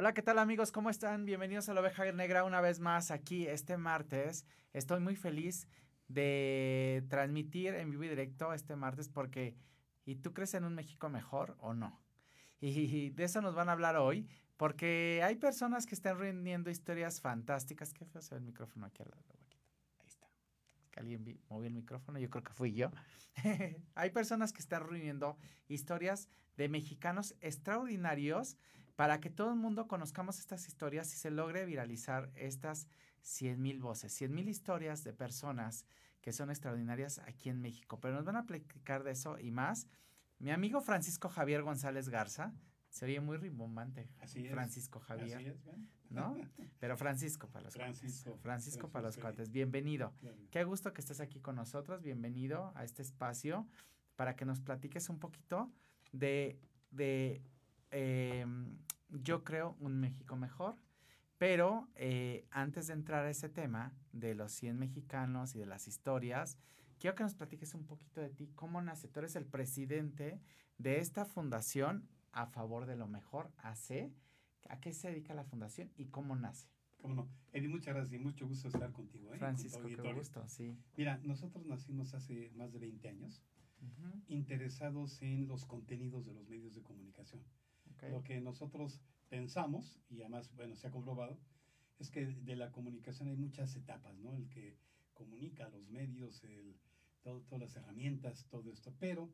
Hola, ¿qué tal amigos? ¿Cómo están? Bienvenidos a la oveja negra una vez más aquí este martes. Estoy muy feliz de transmitir en vivo y directo este martes porque ¿y tú crees en un México mejor o no? Y de eso nos van a hablar hoy porque hay personas que están reuniendo historias fantásticas. Qué feo se ve el micrófono aquí al lado. Ahí está. Que alguien movió el micrófono, yo creo que fui yo. hay personas que están reuniendo historias de mexicanos extraordinarios para que todo el mundo conozcamos estas historias y se logre viralizar estas 100 mil voces, 100 mil historias de personas que son extraordinarias aquí en México. Pero nos van a platicar de eso y más. Mi amigo Francisco Javier González Garza, se oye muy rimbombante. Así es. Francisco Javier. Así es, ¿no? Pero Francisco para los Francisco, cuates. Francisco para los cuates. Bienvenido. Qué gusto que estés aquí con nosotros. Bienvenido a este espacio para que nos platiques un poquito de, de eh, yo creo, un México mejor. Pero eh, antes de entrar a ese tema de los 100 mexicanos y de las historias, quiero que nos platiques un poquito de ti. ¿Cómo nace? Tú eres el presidente de esta fundación a favor de lo mejor, AC. ¿A qué se dedica la fundación y cómo nace? ¿Cómo no? Eddie, muchas gracias y mucho gusto estar contigo. ¿eh? Francisco, Con qué gusto, sí. Mira, nosotros nacimos hace más de 20 años interesados en los contenidos de los medios de comunicación. Lo que nosotros pensamos, y además, bueno, se ha comprobado, es que de la comunicación hay muchas etapas, ¿no? El que comunica, los medios, el, todo- todas las herramientas, todo esto. Pero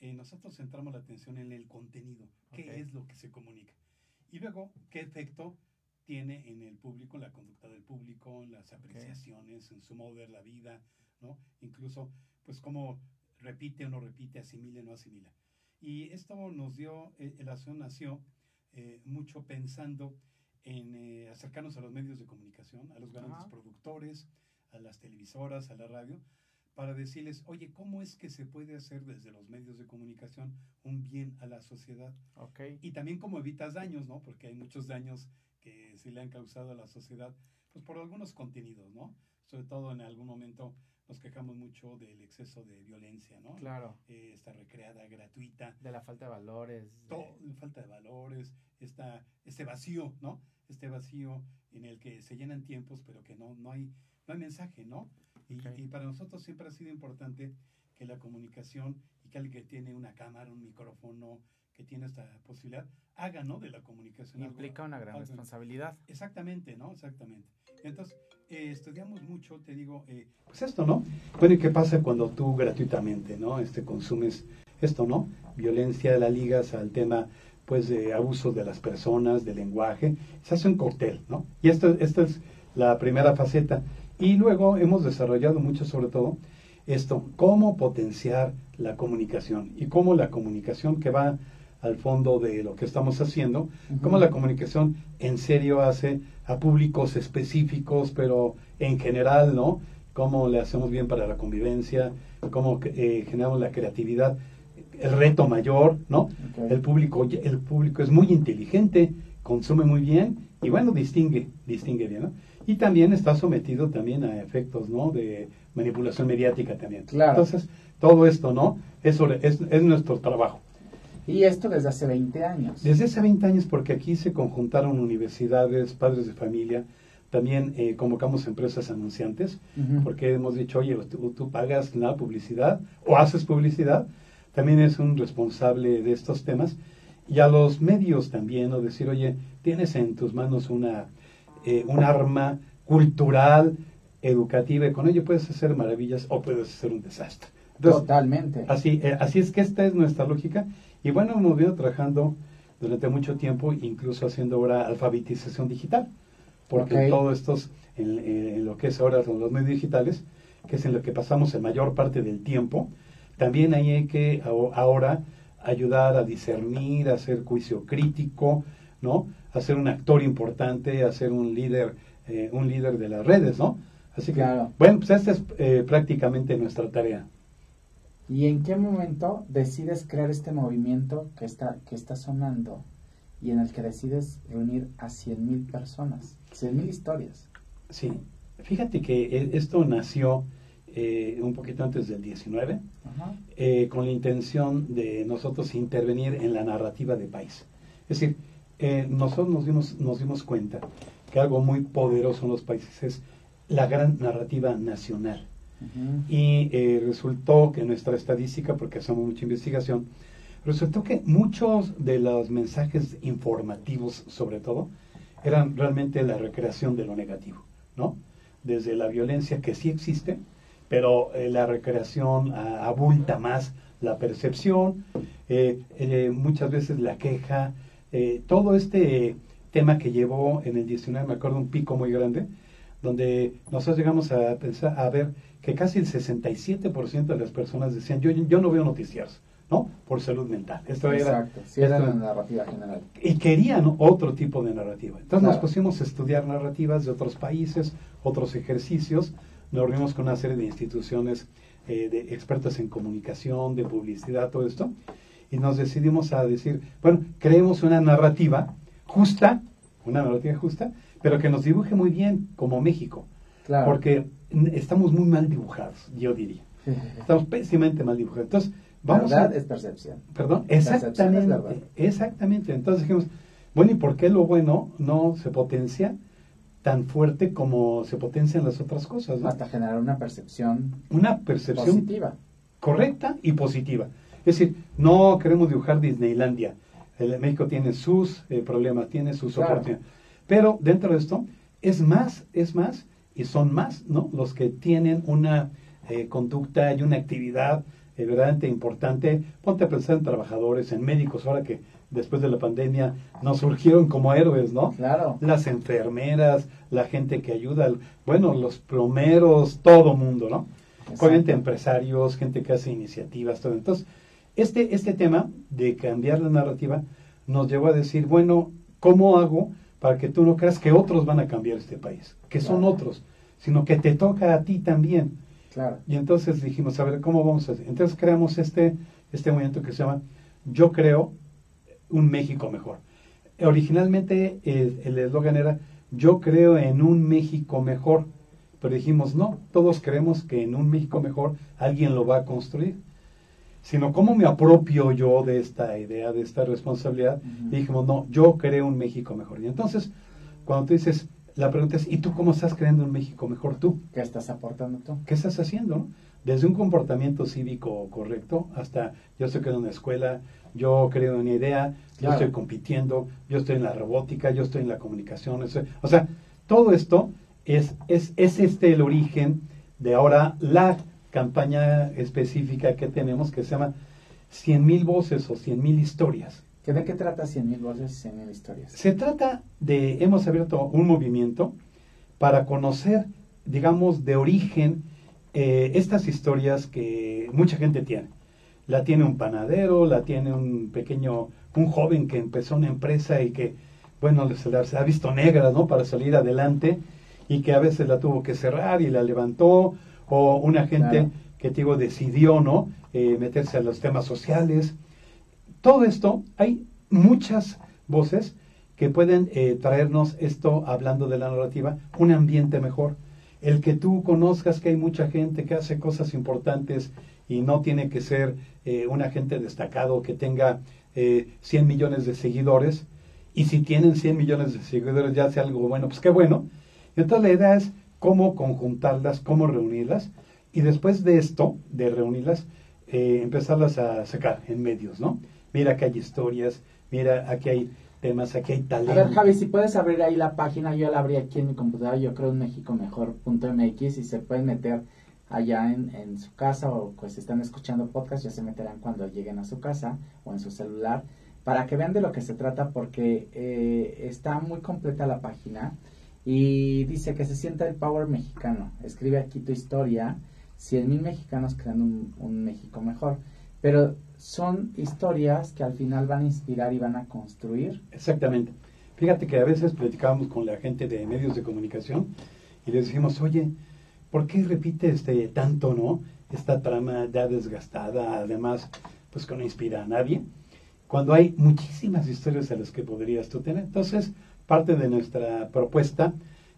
eh, nosotros centramos la atención en el contenido, qué es lo que se comunica. Y luego, qué efecto tiene en el público, en la conducta del público, en las apreciaciones, en su modo de ver la vida, ¿no? Incluso, pues, cómo repite o no repite, asimila o no asimila. Y esto nos dio, eh, la acción nació eh, mucho pensando en eh, acercarnos a los medios de comunicación, a los grandes Ajá. productores, a las televisoras, a la radio, para decirles, oye, ¿cómo es que se puede hacer desde los medios de comunicación un bien a la sociedad? Ok. Y también cómo evitas daños, ¿no? Porque hay muchos daños que se le han causado a la sociedad, pues por algunos contenidos, ¿no? Sobre todo en algún momento nos quejamos mucho del exceso de violencia, ¿no? Claro. Eh, está recreada, gratuita, De la falta de valores. de- todo, falta de valores, esta, este vacío, ¿no? Este vacío en el que se llenan tiempos, pero que no, no, hay, no hay mensaje, ¿no? Y, Ok. y para nosotros siempre ha sido importante que la comunicación y que alguien que tiene una cámara, un micrófono, que tiene esta posibilidad, haga, ¿no? De la comunicación. algo- Implica una gran algo- responsabilidad. Exactamente, ¿no? Exactamente. Entonces, eh, estudiamos mucho, te digo, eh, pues esto, ¿no? Bueno, ¿y qué pasa cuando tú gratuitamente, ¿no? Este, consumes esto, ¿no? Violencia, la ligas al tema, pues, de abuso de las personas, del lenguaje. Se hace un cóctel, ¿no? Y esto, esta es la primera faceta. Y luego hemos desarrollado mucho, sobre todo, esto, cómo potenciar la comunicación y cómo la comunicación que va al fondo de lo que estamos haciendo, cómo la comunicación en serio hace a públicos específicos, pero en general, ¿no? Cómo le hacemos bien para la convivencia, cómo eh, generamos la creatividad, el reto mayor, ¿no? El público, el público es muy inteligente, consume muy bien y bueno, distingue, distingue bien, ¿no? Y también está sometido también a efectos, ¿no? De manipulación mediática también. Claro. Entonces, todo esto, ¿no? Es, sobre- es, es nuestro trabajo. Y esto desde hace 20 años. Desde hace 20 años, porque aquí se conjuntaron universidades, padres de familia, también eh, convocamos empresas anunciantes, porque hemos dicho, oye, tú, tú pagas la publicidad o haces publicidad, también es un responsable de estos temas. Y a los medios también, o decir, oye, tienes en tus manos una, eh, un arma cultural, educativa, y con ello puedes hacer maravillas o puedes hacer un desastre. Entonces, Totalmente. Así, eh, así es que esta es nuestra lógica. Y bueno, hemos venido trabajando durante mucho tiempo, incluso haciendo ahora alfabetización digital, porque Ok. todo esto es en, en lo que es ahora son los medios digitales, que es en lo que pasamos la mayor parte del tiempo. También ahí hay que aho- ahora ayudar a discernir, a hacer juicio crítico, ¿no? A ser un actor importante, a ser un líder, eh, un líder de las redes, ¿no? Así que, Claro. bueno, pues esta es eh, prácticamente nuestra tarea. ¿Y en qué momento decides crear este movimiento que está, que está sonando y en el que decides reunir a 100.000 personas? 100.000 historias. Sí, fíjate que eh, esto nació eh, un poquito antes del 19, Ajá. eh, con la intención de nosotros intervenir en la narrativa de país. Es decir, eh, nosotros nos dimos, nos dimos cuenta que algo muy poderoso en los países es la gran narrativa nacional. Y eh, resultó que nuestra estadística, porque hacemos mucha investigación, resultó que muchos de los mensajes informativos, sobre todo, eran realmente la recreación de lo negativo, ¿no? Desde la violencia que sí existe, pero eh, la recreación abulta más la percepción, eh, muchas veces la queja, todo este tema que llevó en el 19, me acuerdo, un pico muy grande, donde nosotros llegamos a pensar, a ver que casi el 67% de las personas decían, yo, yo no veo noticiarios. ¿no? Por salud mental. Esto Exacto, era, la narrativa general. Y querían otro tipo de narrativa. Entonces nos pusimos a estudiar narrativas de otros países, otros ejercicios, nos reunimos con una serie de instituciones eh, de expertas en comunicación, de publicidad, todo esto, y nos decidimos a decir, bueno, creemos una narrativa justa, una narrativa justa, pero que nos dibuje muy bien como México. Porque estamos muy mal dibujados, yo diría. Estamos pésimamente mal dibujados. Entonces, Vamos verdad es percepción. Perdón, exactamente. exactamente. Entonces dijimos, bueno, ¿y por qué lo bueno no se potencia tan fuerte como se potencian las otras cosas? Hasta generar una percepción. Una percepción positiva. Correcta y positiva. Es decir, no queremos dibujar Disneylandia. El, México tiene sus eh, problemas, tiene sus oportunidades. Pero dentro de esto, es más, es más, y son más, ¿no? Los que tienen una eh, conducta y una actividad es verdaderamente importante. Ponte a pensar en trabajadores, en médicos, ahora que después de la pandemia nos surgieron como héroes, ¿no? Claro. Las enfermeras, la gente que ayuda, bueno, los plomeros, todo mundo, ¿no? Obviamente empresarios, gente que hace iniciativas, todo. Entonces, este, este tema de cambiar la narrativa nos llevó a decir, bueno, ¿cómo hago para que tú no creas que otros van a cambiar este país? Que son otros, sino que te toca a ti también. Y entonces dijimos, a ver, ¿cómo vamos a hacer? Entonces creamos este, este movimiento que se llama Yo creo un México mejor. Originalmente el eslogan era Yo creo en un México mejor. Pero dijimos, no, todos creemos que en un México mejor alguien lo va a construir. Sino cómo me apropio yo de esta idea, de esta responsabilidad. Y dijimos, no, yo creo un México mejor. Y entonces, cuando tú dices, la pregunta es, ¿y tú cómo estás creando un México mejor tú? ¿Qué estás aportando tú? ¿Qué estás haciendo? Desde un comportamiento cívico correcto hasta yo estoy creando una escuela, yo creo una idea, yo estoy compitiendo, yo estoy en la robótica, yo estoy en la comunicación. o sea, todo esto es, es, es este el origen de ahora la campaña específica que tenemos que se llama 100 mil voces o 100 mil historias. ¿De qué trata 100.000 voces y 100.000 historias? Se trata de, hemos abierto un movimiento para conocer, digamos, de origen eh, estas historias que mucha gente tiene. La tiene un panadero, la tiene un pequeño, un joven que empezó una empresa y que, bueno, se, ha visto negra, ¿no? Para salir adelante y que a veces la tuvo que cerrar y la levantó, o una gente que, digo, decidió, ¿no? Eh, meterse a los temas sociales todo esto, hay muchas voces que pueden eh, traernos esto, hablando de la narrativa, un ambiente mejor. El que tú conozcas que hay mucha gente que hace cosas importantes y no tiene que ser eh, un agente destacado que tenga eh, 100 millones de seguidores. Y si tienen 100 millones de seguidores ya hace algo bueno, pues qué bueno. entonces la idea es cómo conjuntarlas, cómo reunirlas. Y después de esto, de reunirlas, eh, empezarlas a sacar en medios, ¿no? mira que hay historias, mira, aquí hay temas, aquí hay talento. A ver, Javi, si puedes abrir ahí la página, yo la abrí aquí en mi computadora, yo creo en mejor.mx y se pueden meter allá en, su casa o pues si están escuchando podcast ya se meterán cuando lleguen a su casa o en su celular para que vean de lo que se trata porque eh, está muy completa la página y dice que se sienta el power mexicano. Escribe aquí tu historia, 100 mil mexicanos creando un, un México mejor. Pero son historias que al final van a inspirar y van a construir. Exactamente. Fíjate que a veces platicábamos con la gente de medios de comunicación y les decimos, oye, ¿por qué repite este tanto, no? Esta trama ya desgastada, además, pues que no inspira a nadie, cuando hay muchísimas historias a las que podrías tú tener. Entonces, parte de nuestra propuesta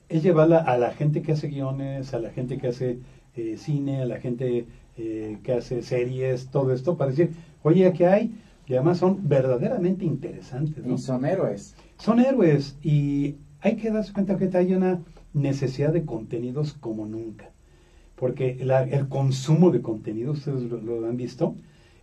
es llevarla a la gente que hace guiones, a la gente que hace eh, cine, a la gente eh, que hace series, todo esto, para decir, oye, aquí hay y además son verdaderamente interesantes. ¿no? Y son héroes. Son héroes y hay que darse cuenta que hay una necesidad de contenidos como nunca. Porque el consumo de contenidos, ustedes lo, han visto,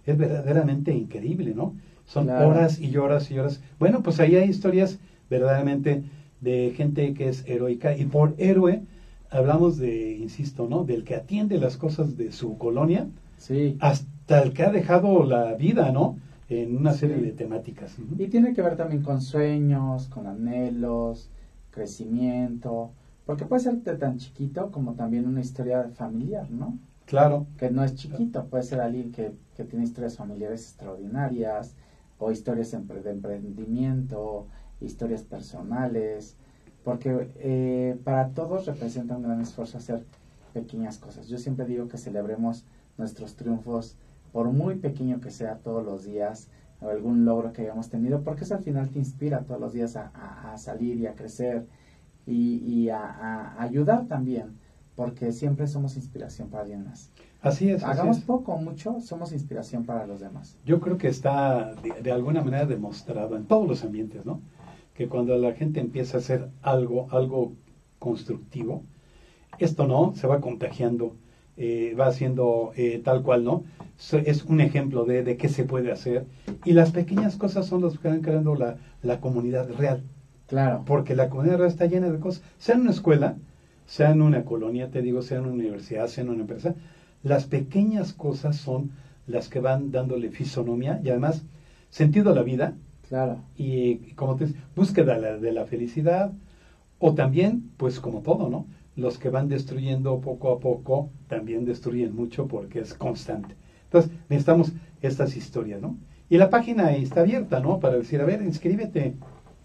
es verdaderamente increíble, ¿no? Son horas y horas y horas. Bueno, pues ahí hay historias verdaderamente de gente que es heroica y por héroe hablamos de, insisto, ¿no? Del que atiende las cosas de su colonia sí. hasta el que ha dejado la vida, ¿no? En una serie de temáticas. Y tiene que ver también con sueños, con anhelos, crecimiento, porque puede ser tan chiquito como también una historia familiar, ¿no? Claro. Que no es chiquito, puede ser alguien que, que tiene historias familiares extraordinarias o historias de emprendimiento, historias personales, porque eh, para todos representa un gran esfuerzo hacer pequeñas cosas. Yo siempre digo que celebremos nuestros triunfos, por muy pequeño que sea todos los días, o algún logro que hayamos tenido, porque eso al final te inspira todos los días a, a, salir y a crecer y, y a, a, ayudar también, porque siempre somos inspiración para alguien más. Así es. Hagamos así poco o mucho, somos inspiración para los demás. Yo creo que está de, de, alguna manera demostrado en todos los ambientes, ¿no? Que cuando la gente empieza a hacer algo, algo constructivo, esto no, se va contagiando, eh, va haciendo eh, tal cual, ¿no? es un ejemplo de, de, qué se puede hacer. Y las pequeñas cosas son las que van creando la, la comunidad real. Claro. Porque la comunidad real está llena de cosas. Sea en una escuela, sea en una colonia, te digo, sea en una universidad, sea en una empresa, las pequeñas cosas son las que van dándole fisonomía y además sentido a la vida. Claro. Y como te búsqueda de la, de la felicidad. O también, pues como todo, ¿no? Los que van destruyendo poco a poco también destruyen mucho porque es constante. Entonces, necesitamos estas historias, ¿no? Y la página está abierta, ¿no? Para decir, a ver, inscríbete.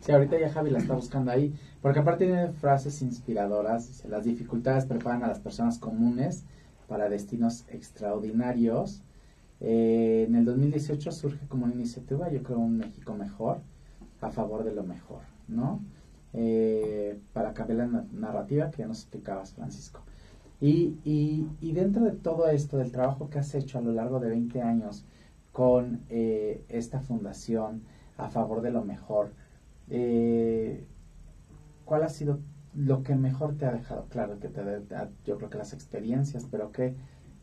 Sí, ahorita ya Javi la está buscando ahí, porque aparte tiene frases inspiradoras, las dificultades preparan a las personas comunes para destinos extraordinarios. Eh, en el 2018 surge como una iniciativa, yo creo, un México mejor, a favor de lo mejor, ¿no? Eh, para cambiar la narrativa que ya nos explicabas, Francisco. Y, y, y, dentro de todo esto, del trabajo que has hecho a lo largo de 20 años con eh, esta fundación a favor de lo mejor, ¿cuál ha sido lo que mejor te ha dejado? Claro que te, yo creo que las experiencias, pero que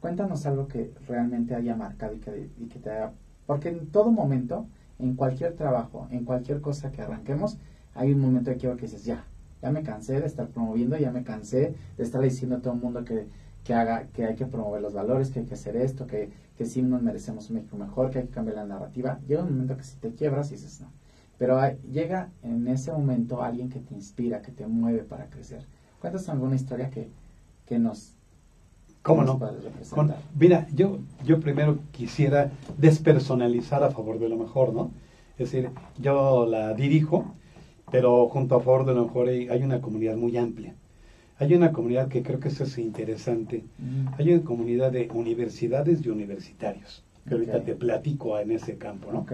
cuéntanos algo que realmente haya marcado y que, y que te haya... Porque en todo momento, en cualquier trabajo, en cualquier cosa que arranquemos, hay un momento de que dices, ya, ya me cansé de estar promoviendo, ya me cansé de estar diciendo a todo el mundo que, que haga, que hay que promover los valores, que hay que hacer esto, que, que sí nos merecemos un México mejor, que hay que cambiar la narrativa. Llega un momento que si te quiebras y dices no. Pero llega en ese momento alguien que te inspira, que te mueve para crecer. Cuéntanos alguna historia que, que nos... ¿Cómo no? mira, yo, yo primero quisiera despersonalizar a favor de lo mejor, ¿no? Es decir, yo la dirijo, pero junto a favor de lo mejor hay, una comunidad muy amplia. Hay una comunidad que creo que eso es interesante. Mm. Hay una comunidad de universidades y universitarios, que ahorita te platico en ese campo, ¿no?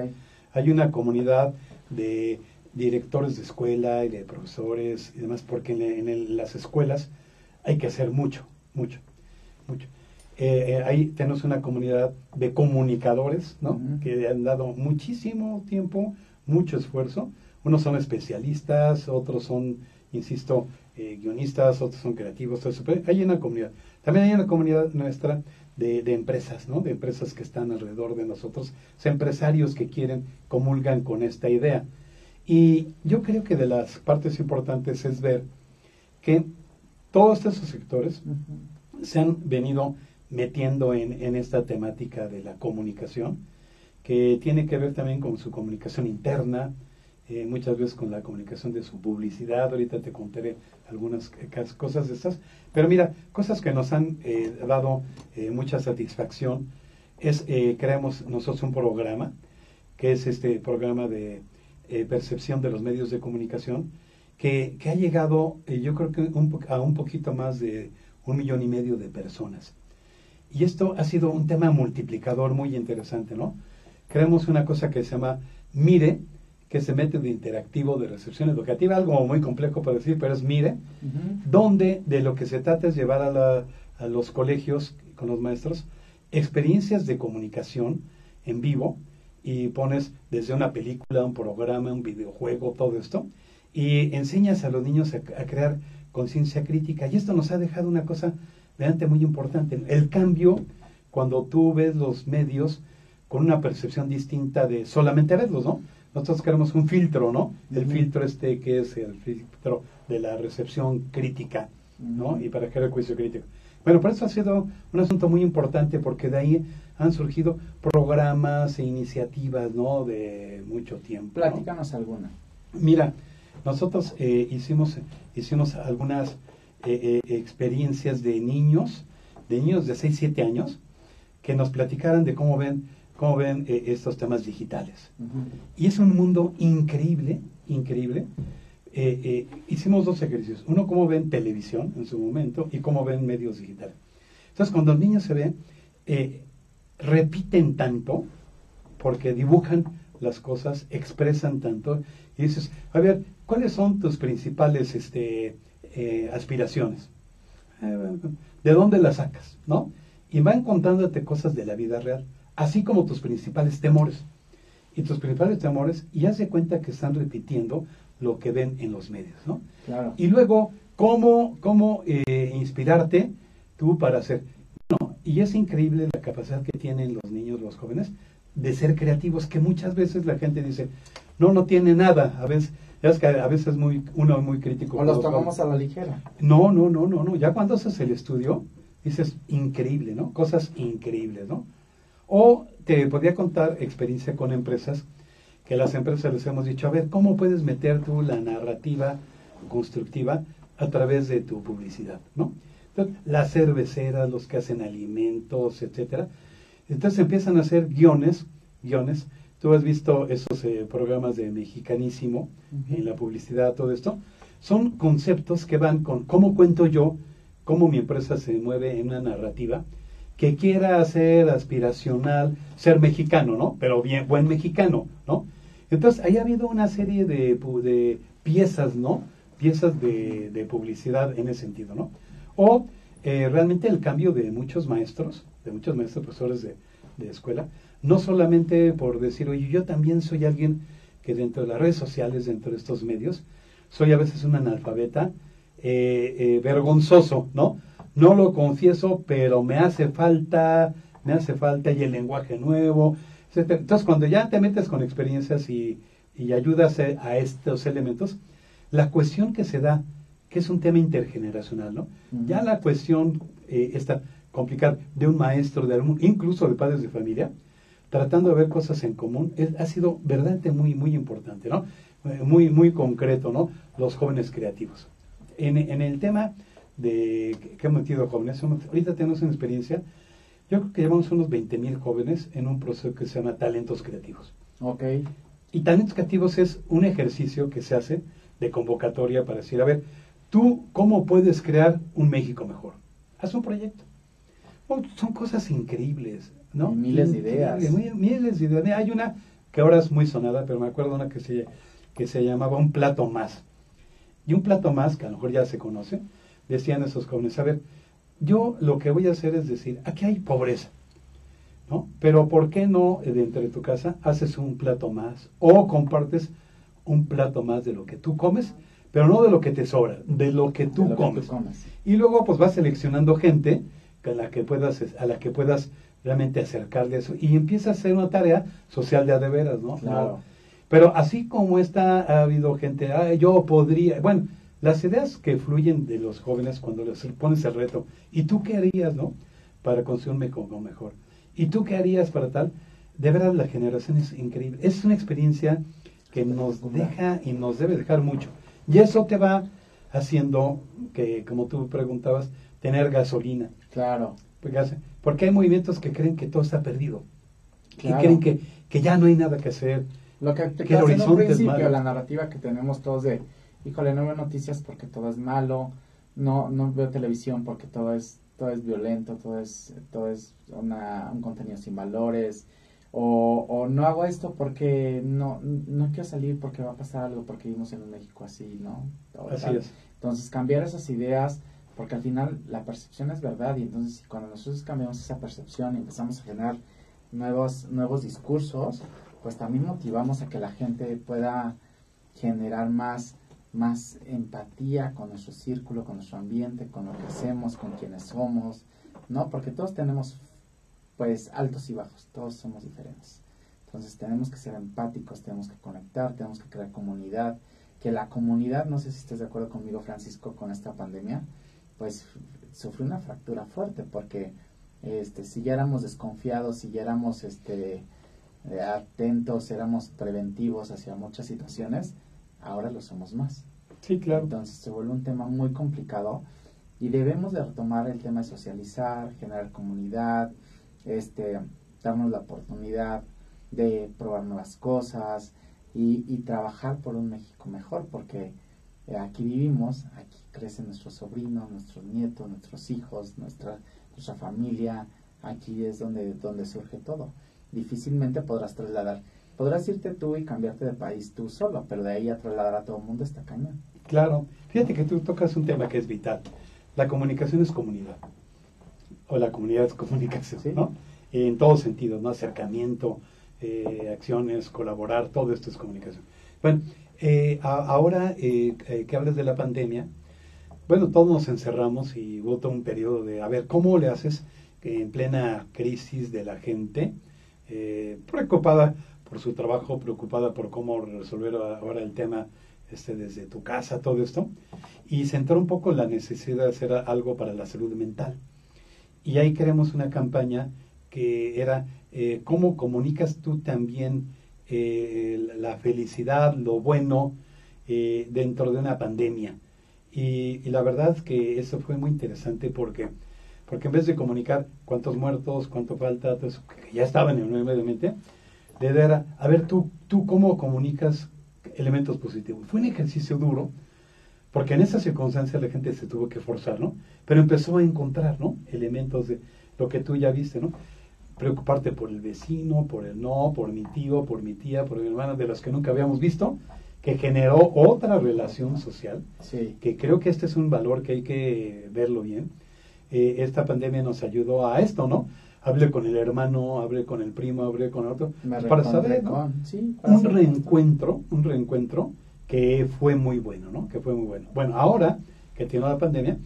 Hay una comunidad de directores de escuela y de profesores y demás, porque en, las escuelas hay que hacer mucho, mucho, mucho. Eh, eh, ahí tenemos una comunidad de comunicadores, ¿no? Que han dado muchísimo tiempo, mucho esfuerzo unos son especialistas, otros son, insisto, eh, guionistas, otros son creativos, todo eso. hay una comunidad. También hay una comunidad nuestra de, de, empresas, ¿no? De empresas que están alrededor de nosotros, empresarios que quieren, comulgan con esta idea. Y yo creo que de las partes importantes es ver que todos estos sectores se han venido metiendo en, en esta temática de la comunicación, que tiene que ver también con su comunicación interna, eh, muchas veces con la comunicación de su publicidad. Ahorita te contaré algunas cosas de estas. Pero mira, cosas que nos han eh, dado eh, mucha satisfacción es, creamos nosotros un programa, que es este programa de percepción de los medios de comunicación, que, que ha llegado, yo creo que a un poquito más de un millón y medio de personas. Y esto ha sido un tema multiplicador muy interesante, ¿no? Creamos una cosa que se llama Mire, que se mete de interactivo de recepción educativa, algo muy complejo para decir, pero es MIRE, donde de lo que se trata es llevar a, a, los colegios con los maestros experiencias de comunicación en vivo y pones desde una película, un programa, un videojuego, todo esto, y enseñas a los niños a, a crear conciencia crítica. Y esto nos ha dejado una cosa realmente muy importante. El cambio, cuando tú ves los medios con una percepción distinta de solamente verlos, ¿no? Nosotros queremos un filtro, ¿no? El filtro este que es el filtro de la recepción crítica, ¿no? Y para crear el juicio crítico. Bueno, por eso ha sido un asunto muy importante porque de ahí han surgido programas e iniciativas, ¿no? De mucho tiempo. Platícanos alguna. Mira, nosotros eh, hicimos, hicimos algunas eh, eh, experiencias de niños, de niños de 6, 7 años, que nos platicaran de cómo ven, cómo ven estos temas digitales. Y es un mundo increíble, increíble. hicimos dos ejercicios. Uno, cómo ven televisión en su momento y cómo ven medios digitales. Entonces, cuando los niños se ven, repiten tanto, porque dibujan las cosas, expresan tanto, y dices, a ver, ¿cuáles son tus principales este, eh, aspiraciones? Eh, ¿De dónde las sacas? ¿No? Y van contándote cosas de la vida real, así como tus principales temores. Y tus principales temores, y hace cuenta que están repitiendo lo que ven en los medios, ¿no? Claro. Y luego, ¿cómo, cómo eh, inspirarte tú para hacer? No, y es increíble la capacidad que tienen los niños, los jóvenes, de ser creativos, que muchas veces la gente dice, no, no tiene nada, a veces es que a veces muy, uno es muy crítico. O los tomamos a la ligera. No, no, no, no, no. Ya cuando haces el estudio, dices increíble, ¿no? Cosas increíbles, ¿no? O te podría contar experiencia con empresas, que las empresas les hemos dicho, a ver, ¿cómo puedes meter tú la narrativa constructiva a través de tu publicidad, ¿no? Entonces, las cerveceras, los que hacen alimentos, etcétera. Entonces empiezan a hacer guiones, guiones Tú has visto esos eh, programas de Mexicanísimo, en la publicidad, todo esto. Son conceptos que van con cómo cuento yo, cómo mi empresa se mueve en una narrativa que quiera ser aspiracional, ser mexicano, ¿no? Pero bien, buen mexicano, ¿no? Entonces, ahí ha habido una serie de, de piezas, ¿no? Piezas de, de, publicidad en ese sentido, ¿no? O eh, realmente el cambio de muchos maestros, de muchos maestros, profesores de, de escuela, no solamente por decir, oye, yo también soy alguien que dentro de las redes sociales, dentro de estos medios, soy a veces un analfabeta eh, eh, vergonzoso, ¿no? No lo confieso, pero me hace falta, me hace falta y el lenguaje nuevo, etc. Entonces, cuando ya te metes con experiencias y, y ayudas a estos elementos, la cuestión que se da, que es un tema intergeneracional, ¿no? Ya la cuestión eh, está complicada de un maestro, de algún, incluso de padres de familia, tratando de ver cosas en común, ha sido verdaderamente muy, muy importante, ¿no? Eh, muy, muy concreto, ¿no? Los jóvenes creativos. En, en el tema de que hemos metido jóvenes, ahorita tenemos una experiencia, yo creo que llevamos unos 20 mil jóvenes en un proceso que se llama Talentos Creativos. Ok. Y Talentos Creativos es un ejercicio que se hace de convocatoria para decir, a ver, tú, ¿cómo puedes crear un México mejor? Haz un proyecto. son cosas increíbles miles de ideas. miles de ideas. Hay una que ahora es muy sonada, pero me acuerdo una que se, que se llamaba Un plato más. Y un plato más, que a lo mejor ya se conoce, decían esos jóvenes, a ver, yo lo que voy a hacer es decir, aquí hay pobreza, ¿no? Pero ¿por qué no eh, dentro de tu casa haces un plato más o compartes un plato más de lo que tú comes, pero no de lo que te sobra, de lo que tú, comes. Y luego pues vas seleccionando gente a la que puedas, a la que puedas realmente acercarle eso y empieza a ser una tarea social de a de veras, ¿no? Claro. Pero así como está, ha habido gente, ah, yo podría, bueno, las ideas que fluyen de los jóvenes cuando les pones el reto, ¿y tú qué harías, no? Para construirme como mejor. ¿Y tú qué harías para tal? De verdad, la generación es increíble. Es una experiencia que nos deja y nos debe dejar mucho. Y eso te va haciendo que, como tú preguntabas, tener gasolina. Claro. Porque hay movimientos que creen que todo está perdido. Que creen que, que ya no hay nada que hacer. Lo que, que el horizonte principio, la narrativa que tenemos todos de, híjole, no veo noticias porque todo es malo, no, no veo televisión porque todo es, todo es violento, todo es, todo es una, un contenido sin valores, o, o no hago esto porque no, no quiero salir porque va a pasar algo porque vivimos en un México así, ¿no? así es. Entonces cambiar esas ideas porque al final la percepción es verdad y entonces cuando nosotros cambiamos esa percepción y empezamos a generar nuevos, nuevos discursos, pues también motivamos a que la gente pueda generar más, más empatía con nuestro círculo, con nuestro ambiente, con lo que hacemos, con quienes somos, ¿no? Porque todos tenemos, pues, altos y bajos, todos somos diferentes. Entonces tenemos que ser empáticos, tenemos que conectar, tenemos que crear comunidad, que la comunidad, no sé si estás de acuerdo conmigo, Francisco, con esta pandemia, pues sufrió una fractura fuerte, porque este, si ya éramos desconfiados, si ya éramos este, atentos, éramos preventivos hacia muchas situaciones, ahora lo somos más. Sí, claro. Entonces se vuelve un tema muy complicado y debemos de retomar el tema de socializar, generar comunidad, este, darnos la oportunidad de probar nuevas cosas y, y trabajar por un México mejor, porque aquí vivimos, aquí crecen nuestros sobrinos, nuestros nietos, nuestros hijos, nuestra, nuestra familia, aquí es donde, donde surge todo. Difícilmente podrás trasladar, podrás irte tú y cambiarte de país tú solo, pero de ahí a trasladar a todo el mundo está cañón. Claro, fíjate que tú tocas un tema que es vital. La comunicación es comunidad, o la comunidad es comunicación, ¿no? En todos sentidos, ¿no? Acercamiento, eh, acciones, colaborar, todo esto es comunicación. Bueno, eh, ahora eh, que hablas de la pandemia, bueno, todos nos encerramos y hubo todo un periodo de, a ver, ¿cómo le haces en plena crisis de la gente, preocupada por su trabajo, preocupada por cómo resolver ahora el tema este, desde tu casa, todo esto, y centrar un poco la necesidad de hacer algo para la salud mental. Y ahí creamos una campaña que era eh, cómo comunicas tú también eh, la felicidad, lo bueno eh, dentro de una pandemia. Y, la verdad que eso fue muy interesante porque, porque en vez de comunicar cuántos muertos, cuánto falta, que ya estaban en el medio mente, de dar, a ver, tú, tú cómo comunicas elementos positivos. Fue un ejercicio duro, porque en esa circunstancia la gente se tuvo que forzar, ¿no? Pero empezó a encontrar, ¿no? Elementos de lo que tú ya viste, ¿no? preocuparte por el vecino, por el no, por mi tío, por mi tía, por mi hermana, de los que nunca habíamos visto, que generó otra relación social, sí. que creo que este es un valor que hay que verlo bien. Eh, esta pandemia nos ayudó a esto, ¿no? Hablé con el hermano, hablé con el primo, hablé con el otro, para saber, ¿no? sí, un reencuentro, un reencuentro que fue muy bueno, ¿no? Que fue muy bueno. Bueno, ahora que tiene la pandemia,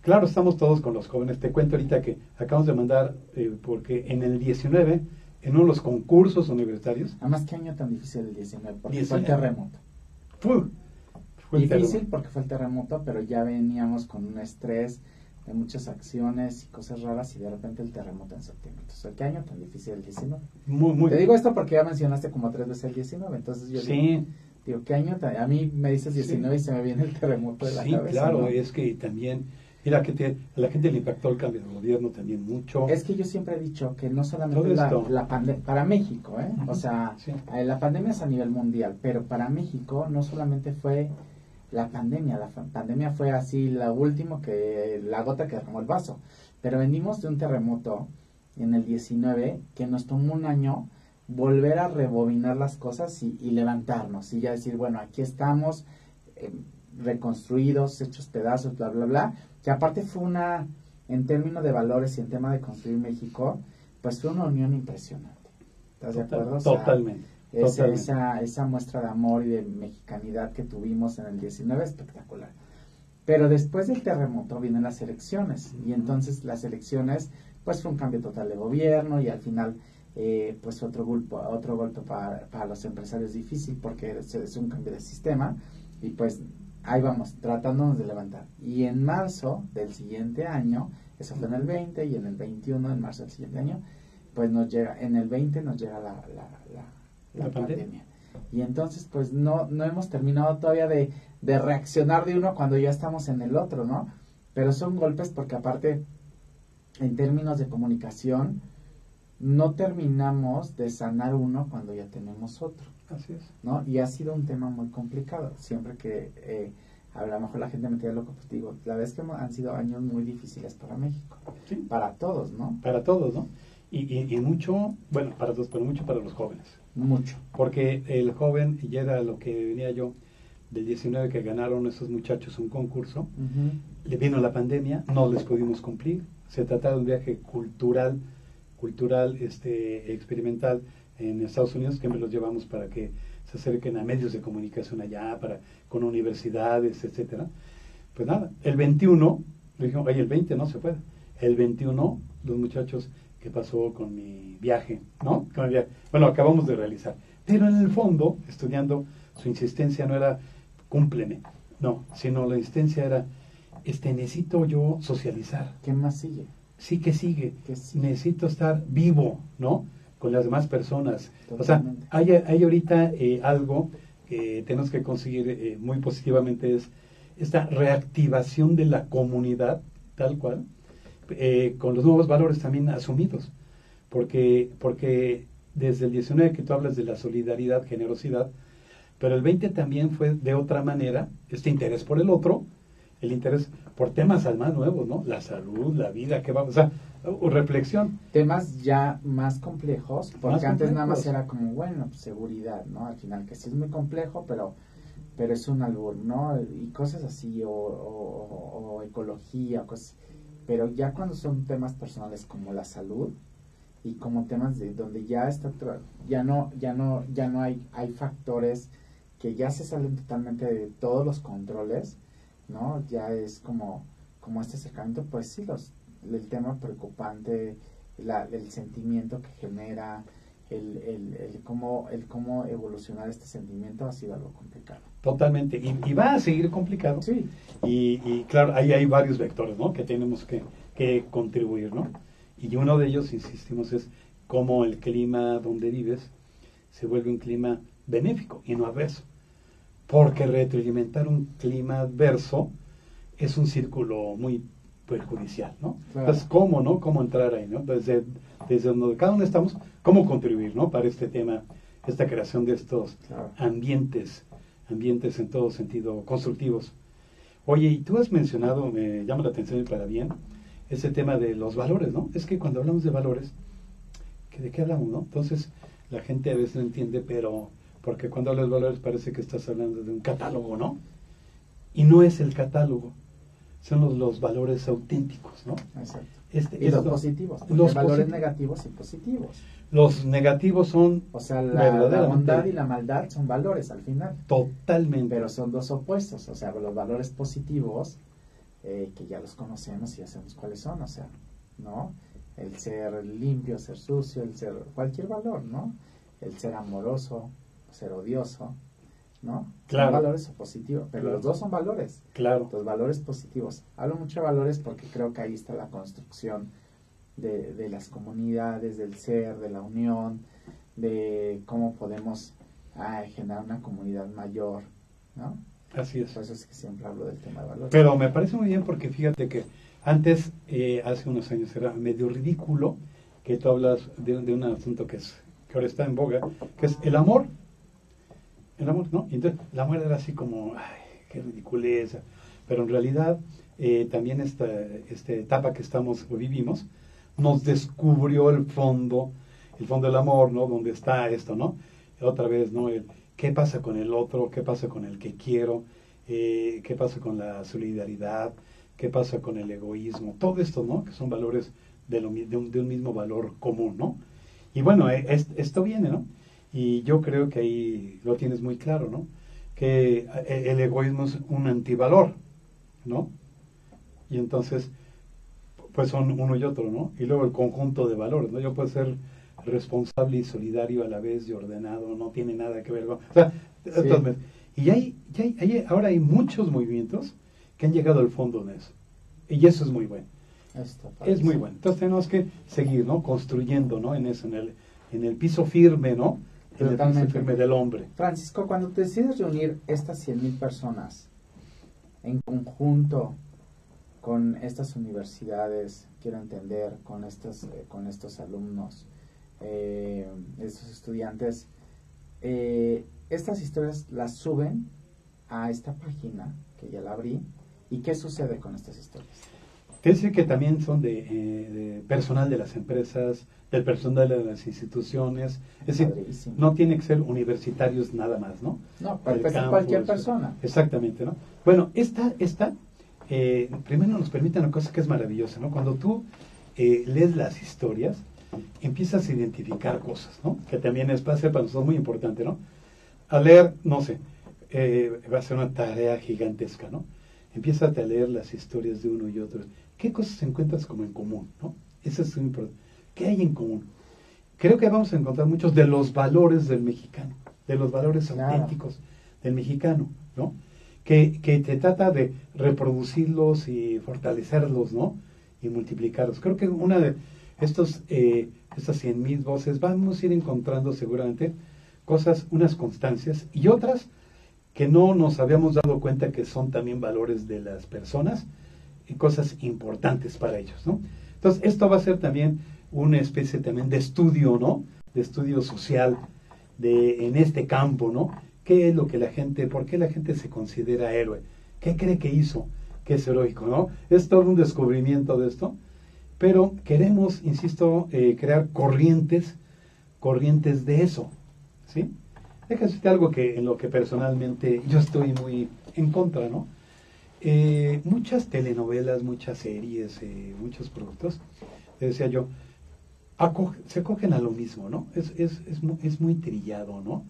Claro, estamos todos con los jóvenes. Te cuento ahorita que acabamos de mandar, eh, porque en el 19, en uno de los concursos universitarios. Además, ¿qué año tan difícil el 19? Porque fue el terremoto. fue difícil porque fue el terremoto, pero ya veníamos con un estrés de muchas acciones y cosas raras y de repente el terremoto en septiembre. Entonces, ¿qué año tan difícil el 19? Muy, muy. Te digo esto porque ya mencionaste como tres veces el 19, entonces yo sí. digo, ¿qué año? Tan... A mí me dices 19 y se me viene el terremoto de la cabeza. Sí, claro, es que también Mira, que a la gente le impactó el cambio de gobierno también mucho. Es que yo siempre he dicho que no solamente la, la pandemia, para México, ¿eh? o sea, eh, la pandemia es a nivel mundial, pero para México no solamente fue la pandemia, la pandemia fue así la última que, la gota que derramó el vaso, pero venimos de un terremoto en el 19 que nos tomó un año volver a rebobinar las cosas y, levantarnos y ya decir, bueno, aquí estamos eh, reconstruidos, hechos pedazos, bla, bla, bla, que aparte fue una, en términos de valores y en tema de construir México, pues fue una unión impresionante. ¿Estás de acuerdo? totalmente, Esa, esa muestra de amor y de mexicanidad que tuvimos en el 19, espectacular. Pero después del terremoto vienen las elecciones y entonces las elecciones pues fue un cambio total de gobierno y al final eh, pues otro golpe, otro golpe para, para los empresarios difícil porque es un cambio de sistema y pues ahí vamos, tratándonos de levantar. Y en marzo del siguiente año, eso fue en el 20 y en el 21, en marzo del siguiente año, pues nos llega, en el 20 nos llega la, la, pandemia. Y entonces, pues no, no hemos terminado todavía de, de reaccionar de uno cuando ya estamos en el otro, ¿no? Pero son golpes porque aparte, en términos de comunicación, no terminamos de sanar uno cuando ya tenemos otro. Así es. ¿no? Y ha sido un tema muy complicado. Siempre que eh, a lo mejor la gente me queda loco, pues digo, la vez que han sido años muy difíciles para México. Para todos, ¿no? Para todos, ¿no? Y, y, mucho, bueno, para todos, pero mucho para los jóvenes. Mucho. Porque el joven, y era lo que venía yo, del 19 que ganaron esos muchachos un concurso, le vino la pandemia, no les pudimos cumplir. Se trataba de un viaje cultural, cultural, este, experimental en Estados Unidos, me los llevamos para que se acerquen a medios de comunicación allá, para, con universidades, etcétera. Pues nada, el 21, le dijeron, oye, el 20 no se puede. El 21, los muchachos, ¿qué pasó con mi viaje? ¿No? Bueno, acabamos de realizar. Pero en el fondo, estudiando, su insistencia no era cúmpleme, no, sino la insistencia era, este, necesito yo socializar. ¿Qué más sigue? Sí que sigue. Necesito estar vivo, ¿no? Con las demás personas. O sea, hay, hay ahorita eh, algo que tenemos que conseguir eh, muy positivamente es esta reactivación de la comunidad, tal cual, eh, con los nuevos valores también asumidos. Porque, porque desde el 19 que tú hablas de la solidaridad, generosidad, pero el 20 también fue de otra manera, este interés por el otro, el interés por temas más nuevos, ¿no? La salud, la vida, qué vamos, o sea, reflexión. Temas ya más complejos, porque antes nada más era como, bueno, pues, seguridad, ¿no? Al final, que sí es muy complejo, pero pero es un albur, ¿no? Y cosas así, o, o, ecología, cosas. Pero ya cuando son temas personales como la salud y como temas de donde ya está, ya no, ya no, ya no hay, hay factores que ya se salen totalmente de todos los controles, ¿no? Ya es como, como este acercamiento, pues sí, los, el tema preocupante, la, el sentimiento que genera, el, el, el, cómo, el cómo evolucionar este sentimiento ha sido algo complicado. Totalmente, y, va a seguir complicado. Sí. Y, y, claro, ahí hay varios vectores, ¿no? Que tenemos que, que contribuir, ¿no? Y uno de ellos, insistimos, es cómo el clima donde vives se vuelve un clima benéfico y no adverso. Porque retroalimentar un clima adverso es un círculo muy perjudicial, ¿no? Entonces, ¿cómo, no? ¿Cómo entrar ahí, no? Desde, desde donde cada uno estamos, ¿cómo contribuir, no? Para este tema, esta creación de estos ambientes, ambientes en todo sentido constructivos. Oye, y tú has mencionado, me llama la atención y para bien, ese tema de los valores, ¿no? Es que cuando hablamos de valores, ¿de qué hablamos, no? Entonces, la gente a veces no entiende, pero porque cuando hablas de valores parece que estás hablando de un catálogo, ¿no? Y no es el catálogo, son los, los valores auténticos, ¿no? Exacto. Este, y los positivos, los valores negativos y positivos. Los negativos son... O sea, la, bondad y la maldad son valores al final. Totalmente. Pero son dos opuestos, o sea, los valores positivos, eh, que ya los conocemos y ya sabemos cuáles son, o sea, ¿no? El ser limpio, ser sucio, el ser cualquier valor, ¿no? El ser amoroso, ser odioso, ¿no? Claro. Son valores positivos, pero los dos son valores. Claro. Los valores positivos. Hablo mucho de valores porque creo que ahí está la construcción de, de las comunidades, del ser, de la unión, de cómo podemos ah, generar una comunidad mayor, ¿no? Así es. Por eso es que siempre hablo del tema de valores. Pero me parece muy bien porque fíjate que antes, eh, hace unos años, era medio ridículo que tú hablas de, de un asunto que, es, que ahora está en boga, que es el amor el amor, ¿no? entonces la muerte era así como, ay, qué ridiculeza. Pero en realidad eh, también esta, esta etapa que estamos o vivimos nos descubrió el fondo, el fondo del amor, ¿no? Donde está esto, ¿no? Otra vez, ¿no? El, ¿Qué pasa con el otro? ¿Qué pasa con el que quiero? Eh, ¿Qué pasa con la solidaridad? ¿Qué pasa con el egoísmo? Todo esto, ¿no? Que son valores de, lo, de, un, de un mismo valor común, ¿no? Y bueno, eh, esto viene, ¿no? Y yo creo que ahí lo tienes muy claro, ¿no? Que eh, el egoísmo es un antivalor, ¿no? Y entonces, pues son uno y otro, ¿no? Y luego el conjunto de valores, ¿no? Yo puedo ser responsable y solidario a la vez y ordenado, no tiene nada que ver con... O sea, y hay, hay, hay, ahora hay muchos movimientos que han llegado al fondo de eso. Y eso es muy bueno. Es muy bueno. Entonces tenemos que seguir, ¿no? Construyendo, ¿no? En eso, en el, en el piso firme, ¿no? Totalmente. del hombre. Francisco, cuando te decides reunir estas 100.000 personas en conjunto con estas universidades, quiero entender, con estos, eh, con estos alumnos, eh, estos estudiantes, eh, estas historias las suben a esta página que ya la abrí. ¿Y qué sucede con estas historias? Te que también son de, de personal de las empresas, del personal de las instituciones. Es decir, no tiene que ser universitarios nada más, ¿no? No, puede ser cualquier persona. Exactamente, ¿no? Bueno, esta, esta eh, primero nos permite una cosa que es maravillosa, ¿no? Cuando tú eh, lees las historias, empiezas a identificar cosas, ¿no? Que también es, va a ser para nosotros muy importante, ¿no? A leer, no sé, eh, va a ser una tarea gigantesca, ¿no? Empiezas a leer las historias de uno y otro. ¿Qué cosas encuentras como en común, ¿no? Eso es muy importante. ¿Qué hay en común? Creo que vamos a encontrar muchos de los valores del mexicano, de los valores auténticos del mexicano, ¿no? Que, que te trata de reproducirlos y fortalecerlos, ¿no? Y multiplicarlos. Creo que una de estos, eh, estas cien mil voces vamos a ir encontrando seguramente cosas, unas constancias y otras que no nos habíamos dado cuenta que son también valores de las personas y cosas importantes para ellos, ¿no? Entonces, esto va a ser también una especie también de estudio, ¿no? De estudio social de, en este campo, ¿no? ¿Qué es lo que la gente, por qué la gente se considera héroe? ¿Qué cree que hizo? Que es heroico, ¿no? Es todo un descubrimiento de esto, pero queremos, insisto, eh, crear corrientes, corrientes de eso, ¿sí? Déjame algo que en lo que personalmente yo estoy muy en contra, ¿no? Eh, muchas telenovelas, muchas series, eh, muchos productos, decía yo, se cogen a lo mismo, ¿no? Es, es, es, es, muy trillado, ¿no?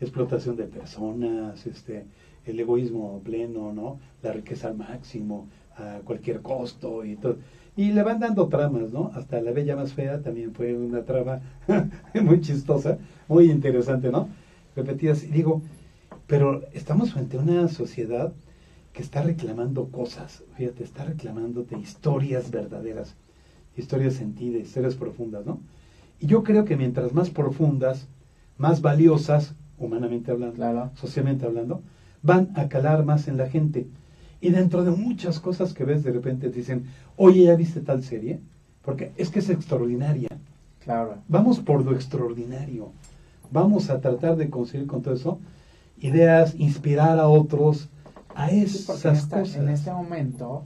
Explotación de personas, este, el egoísmo pleno, ¿no? La riqueza al máximo, a cualquier costo y todo. Y le van dando tramas, ¿no? Hasta La Bella Más Fea también fue una trama muy chistosa, muy interesante, ¿no? Repetidas. Y digo, pero estamos frente a una sociedad que está reclamando cosas, fíjate, está reclamándote historias verdaderas, historias sentidas, historias profundas, ¿no? Y yo creo que mientras más profundas, más valiosas, humanamente hablando, socialmente hablando, van a calar más en la gente. Y dentro de muchas cosas que ves, de repente te dicen, oye, ¿ya viste tal serie? Porque es que es extraordinaria. Claro. Vamos por lo extraordinario. Vamos a tratar de conseguir con todo eso ideas, inspirar a otros, a esas en, este momento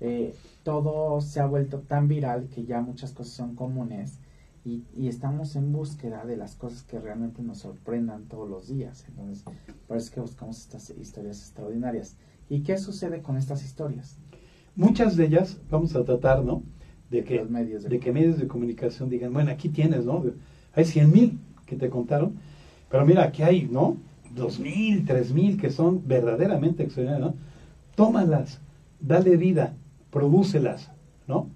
eh, todo se ha vuelto tan viral que ya muchas cosas son comunes y, y, estamos en búsqueda de las cosas que realmente nos sorprendan todos los días. Entonces, por eso es que buscamos estas historias extraordinarias. ¿Y qué sucede con estas historias? Muchas de ellas vamos a tratar, ¿no? De que, medios de, que medios de comunicación digan, bueno, aquí tienes, ¿no? Hay cien mil que te contaron, pero mira, aquí hay, ¿no? dos mil, tres mil, que son verdaderamente extraordinarias, ¿no? Tómalas, dale vida, prodúcelas, ¿no?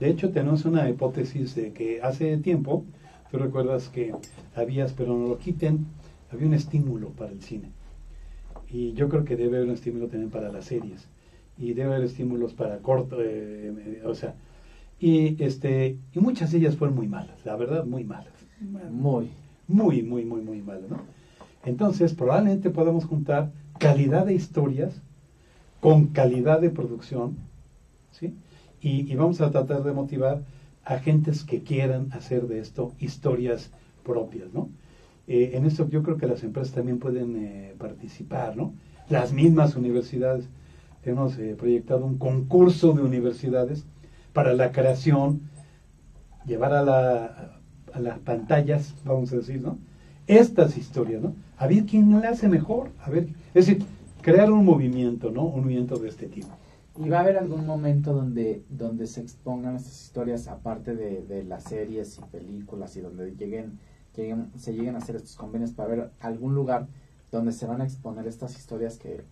De hecho, tenemos una hipótesis de que hace tiempo, tú recuerdas que habías, pero no lo quiten, había un estímulo para el cine. Y yo creo que debe haber un estímulo también para las series. Y debe haber estímulos para corto, eh, o sea, y este y muchas de ellas fueron muy malas, la verdad, muy malas. Muy. Muy, muy, muy, muy malas, ¿no? Entonces, probablemente podamos juntar calidad de historias con calidad de producción, ¿sí? Y, vamos a tratar de motivar a gentes que quieran hacer de esto historias propias, ¿no? Eh, en esto yo creo que las empresas también pueden eh, participar, ¿no? Las mismas universidades. Hemos eh, proyectado un concurso de universidades para la creación, llevar a, la, a las pantallas, vamos a decir, ¿no? Estas historias, ¿no? a ver quién la hace mejor, a ver, es decir, crear un movimiento, ¿no? Un movimiento de este tipo. ¿Y va a haber algún momento donde, donde se expongan estas historias, aparte de, de las series y películas, y donde lleguen, lleguen, se lleguen a hacer estos convenios, para ver algún lugar donde se van a exponer estas historias que,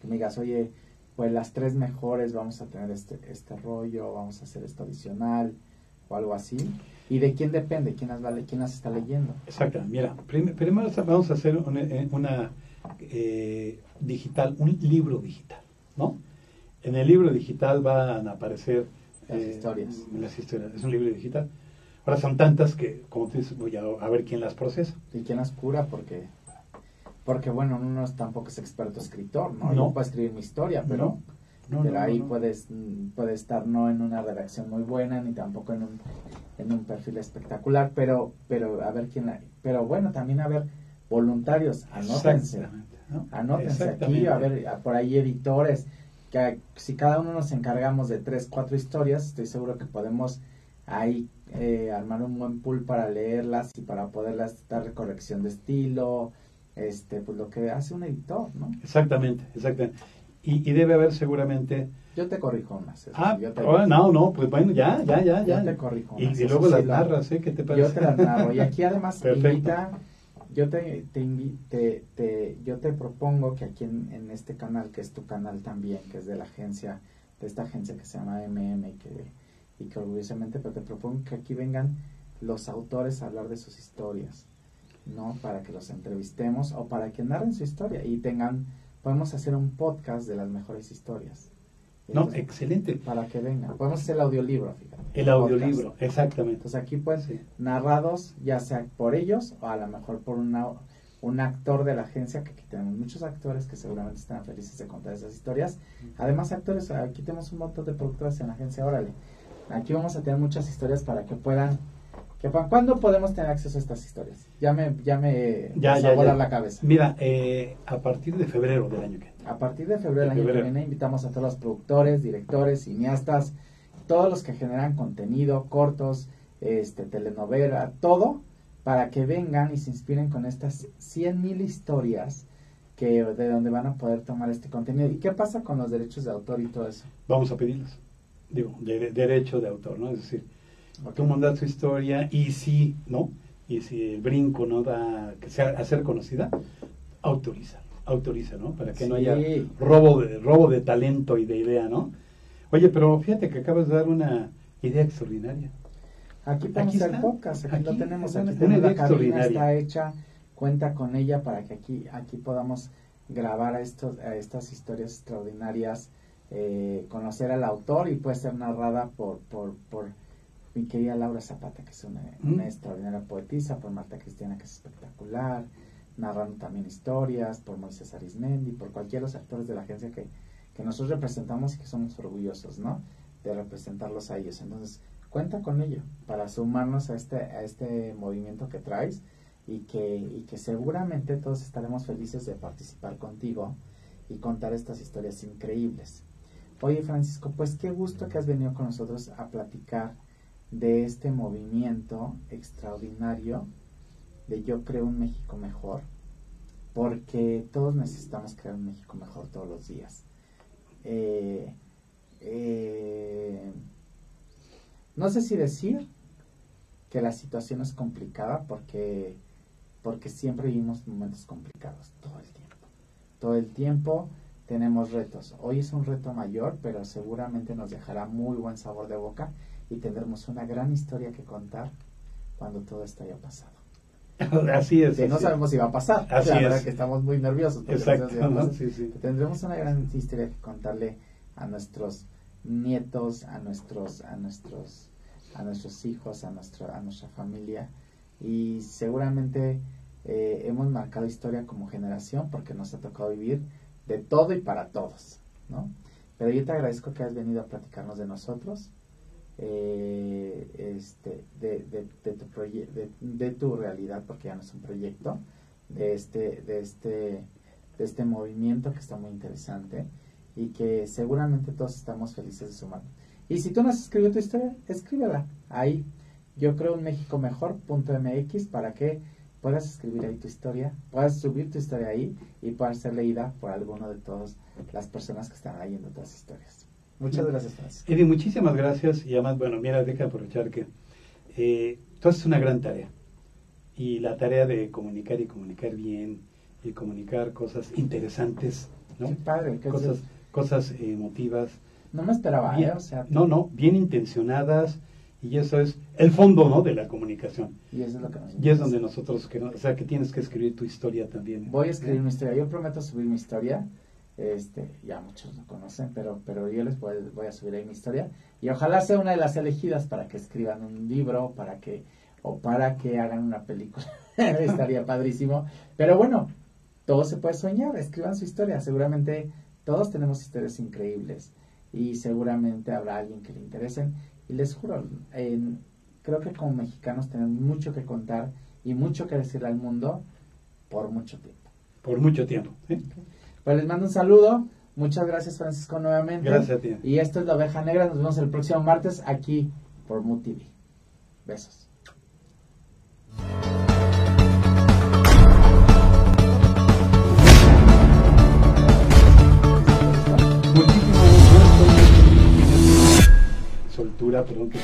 que me digas, oye, pues las tres mejores, vamos a tener este, este rollo, vamos a hacer esto adicional, o algo así? ¿Y de quién depende? ¿Quién las, quién las está leyendo? Exacto. Mira, primero vamos a hacer eh, una, eh, digital, un libro digital, ¿no? En el libro digital van a aparecer las eh, historias. Las historias. Es un libro digital. Ahora son tantas que, como tú dices, voy a, ver quién las procesa. ¿Y quién las cura? Porque, porque bueno, uno tampoco es experto escritor, ¿no? No. puede escribir mi historia, pero... pero ahí puedes puede estar no en una redacción muy buena ni tampoco en un en un perfil espectacular, pero, pero a ver quién la, pero bueno, también a ver voluntarios, anótense, anótense aquí, a ver, por ahí editores, que si cada uno nos encargamos de tres, cuatro historias, estoy seguro que podemos ahí eh, armar un buen pool para leerlas y para poderlas dar corrección de estilo, este, pues lo que hace un editor, ¿no? Exactamente, exactamente. Y, y debe haber seguramente Yo te corrijo unas. Ah, yo te oh, no, no, pues bueno, ya, ya, ya. ya. Yo te corrijo Y, unas, y eso luego sí las narras, ¿eh? ¿Qué te parece? Yo te las narro. Y aquí además invita, yo te, te, te, te- yo te propongo que aquí en, en este canal, que es tu canal también, que es de la agencia, de esta agencia que se llama MM y que, y que orgullosamente, pero te propongo que aquí vengan los autores a hablar de sus historias, ¿no? Para que los entrevistemos o para que narren su historia y tengan, podemos hacer un podcast de las mejores historias. No, Entonces, excelente. para que vengan. Podemos hacer el audiolibro, fíjate. El podcast. audiolibro, exactamente. Entonces aquí pues Sí. narrados ya sea por ellos o a lo mejor por una, un actor de la agencia, que aquí tenemos muchos actores que seguramente están felices de contar esas historias. Además actores, aquí tenemos un montón de productores en la agencia, órale. Aquí vamos a tener muchas historias para que puedan, que ¿cuándo podemos tener acceso a estas historias? Ya me, ya me Ya, la cabeza. Mira, eh, a partir de febrero del año que viene. A partir de febrero del De año que viene invitamos a todos los productores, directores, cineastas, todos los que generan contenido, cortos, este, telenovela, todo, para que vengan y se inspiren con estas 100.000 historias que de donde van a poder tomar este contenido. ¿Y qué pasa con los derechos de autor y todo eso? Vamos a pedirlos. Digo, de, de- derecho de autor, ¿no? Es decir, tú mandas tu historia y si, ¿no? Y si el brinco no da que sea hacer conocida, autoriza, autoriza, ¿no? Para que no haya robo de robo de talento y de idea, ¿no? Oye, pero fíjate que acabas de dar una idea extraordinaria. Aquí podemos hacer podcast, aquí, lo tenemos, aquí tenemos la idea cabina, está hecha, cuenta con ella para que aquí, aquí podamos grabar a, estos, a estas historias extraordinarias, eh, conocer al autor y puede ser narrada por, por, por mi querida Laura Zapata, que es una, Mm. una extraordinaria poetisa, por Marta Cristiana, que es espectacular, narrando también historias, por Moisés Arismendi, por cualquiera de los actores de la agencia que, que nosotros representamos y que somos orgullosos, ¿no? De representarlos a ellos. Entonces, cuenta con ello para sumarnos a este, a este movimiento que traes y que, y que seguramente todos estaremos felices de participar contigo y contar estas historias increíbles. Oye Francisco, pues qué gusto que has venido con nosotros a platicar de este movimiento extraordinario de Yo creo un México mejor, porque todos necesitamos crear un México mejor todos los días. Eh, eh, no sé si decir que la situación es complicada porque, porque siempre vivimos momentos complicados todo el tiempo. Todo el tiempo tenemos retos. Hoy es un reto mayor, pero seguramente nos dejará muy buen sabor de boca y tendremos una gran historia que contar cuando todo esto haya pasado. así es. Que no sabemos si va a pasar. Así la es. verdad que estamos muy nerviosos. Sí, sí. Tendremos una gran historia que contarle a nuestros nietos, a nuestros, a nuestros, a nuestros hijos, a nuestra, a nuestra familia y seguramente eh, hemos marcado historia como generación porque nos ha tocado vivir de todo y para todos, ¿no? Pero yo te agradezco que has venido a platicarnos de nosotros, eh, este, de, tu de, tu realidad, porque ya no es un proyecto, de este, de este, de este movimiento que está muy interesante y que seguramente todos estamos felices de sumar. Y si tú no has escrito tu historia, escríbela ahí. Yo creo un México mejor.mx para que puedas escribir ahí tu historia, puedas subir tu historia ahí y pueda ser leída por alguno de todas las personas que están leyendo otras historias. Muchas gracias, Francisco. Eddie, muchísimas gracias. Y además, bueno, mira, deja aprovechar que eh, tú haces una gran tarea. Y la tarea de comunicar y comunicar bien y comunicar cosas interesantes, ¿no? Qué padre. qué- Cosas, cosas emotivas. no me esperaba, Bien- ¿eh? O sea, no, no, bien intencionadas. Y eso es el fondo, ¿no? De la comunicación. y eso es lo que nos Y es donde nosotros, que no- o sea, que tienes que escribir tu historia también. Voy a escribir mi historia. Yo prometo subir mi historia. Este, ya muchos lo conocen, pero, pero yo les voy, voy a subir ahí mi historia. Y ojalá sea una de las elegidas para que escriban un libro, para que, o para que hagan una película. Estaría padrísimo. Pero bueno, todo se puede soñar. Escriban su historia. Seguramente todos tenemos historias increíbles. Y seguramente habrá alguien que le interesen. Y les juro, en- creo que como mexicanos tenemos mucho que contar y mucho que decirle al mundo por mucho tiempo. Por mucho tiempo. Pues les mando un saludo. Muchas gracias, Francisco, nuevamente. Gracias a ti. Y esto es La Oveja Negra. Nos vemos el próximo martes aquí por Mood TV. Besos. Lectura, perdón que